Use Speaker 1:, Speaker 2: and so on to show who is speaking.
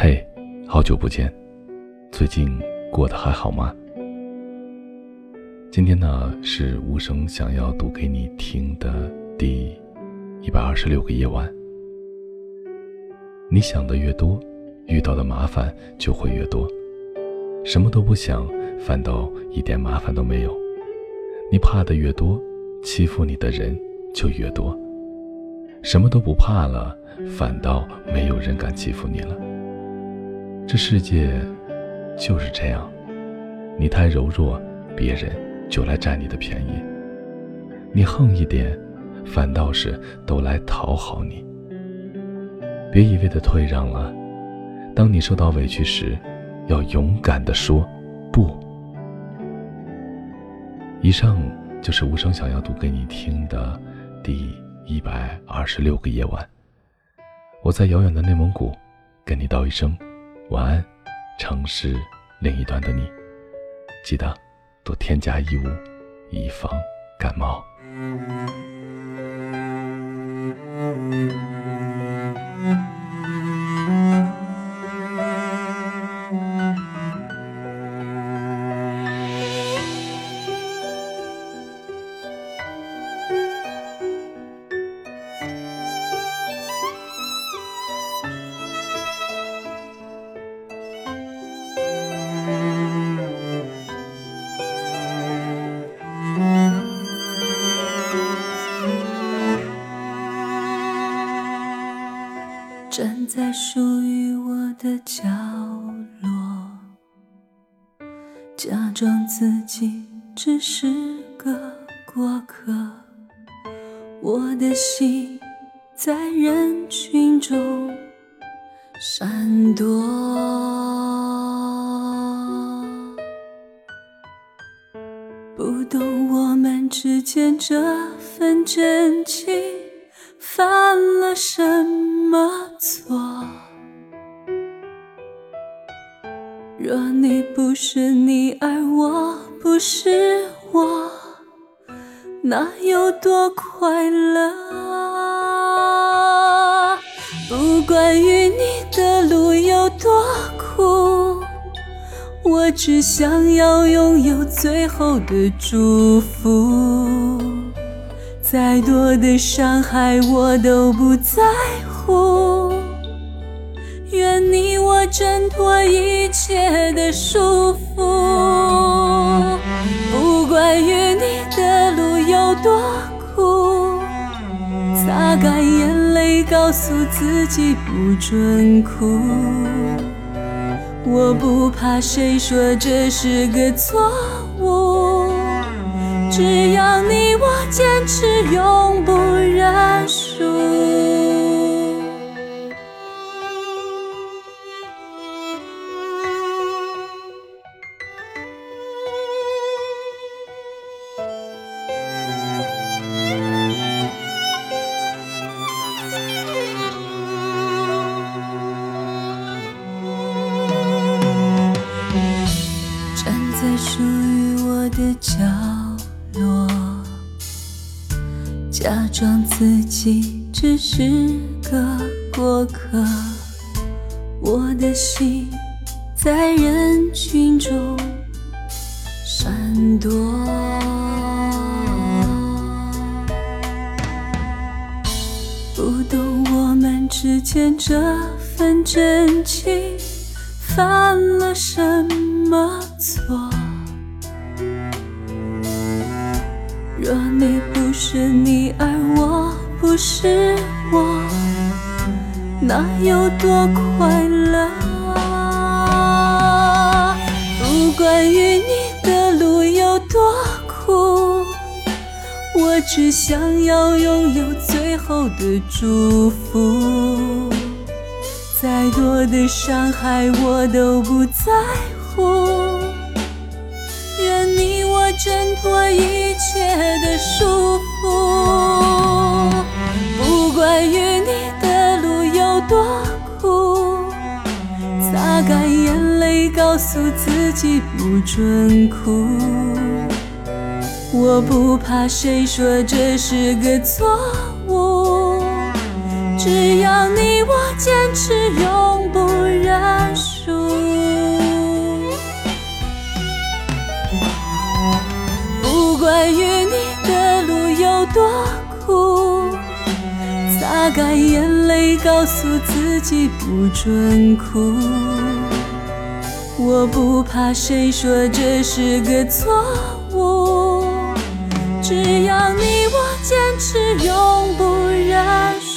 Speaker 1: 嘿，好久不见，最近过得还好吗？今天呢是无声想要读给你听的第一百二十六个夜晚。你想的越多，遇到的麻烦就会越多；什么都不想，反倒一点麻烦都没有。你怕的越多，欺负你的人就越多；什么都不怕了，反倒没有人敢欺负你了。这世界就是这样，你太柔弱，别人就来占你的便宜；你横一点，反倒是都来讨好你。别一味的退让了，当你受到委屈时，要勇敢的说不。以上就是无声想要读给你听的第一百二十六个夜晚。我在遥远的内蒙古，跟你道一声。晚安，城市另一端的你，记得多添加衣物，以防感冒。
Speaker 2: 站在属于我的角落，假装自己只是个过客。我的心在人群中闪躲，不懂我们之间这份真情犯了什么。么做。若你不是你，而我不是我，那有多快乐？不管与你的路有多苦，我只想要拥有最后的祝福。再多的伤害，我都不在乎。愿你我挣脱一切的束缚，不管与你的路有多苦，擦干眼泪，告诉自己不准哭。我不怕谁说这是个错误，只要你我坚持，永不认输。在属于我的角落，假装自己只是个过客。我的心在人群中闪躲，不懂我们之间这份真情犯了什么错。若你不是你，而我不是我，那有多快乐？不管与你的路有多苦，我只想要拥有最后的祝福。再多的伤害，我都不在乎。愿你我挣脱一切的束缚，不管与你的路有多苦，擦干眼泪，告诉自己不准哭。我不怕谁说这是个错误，只要你我坚持永不认输，不管与你的路有多苦，擦干眼泪告诉自己不准哭，我不怕谁说这是个错误，只要你我坚持永不认输。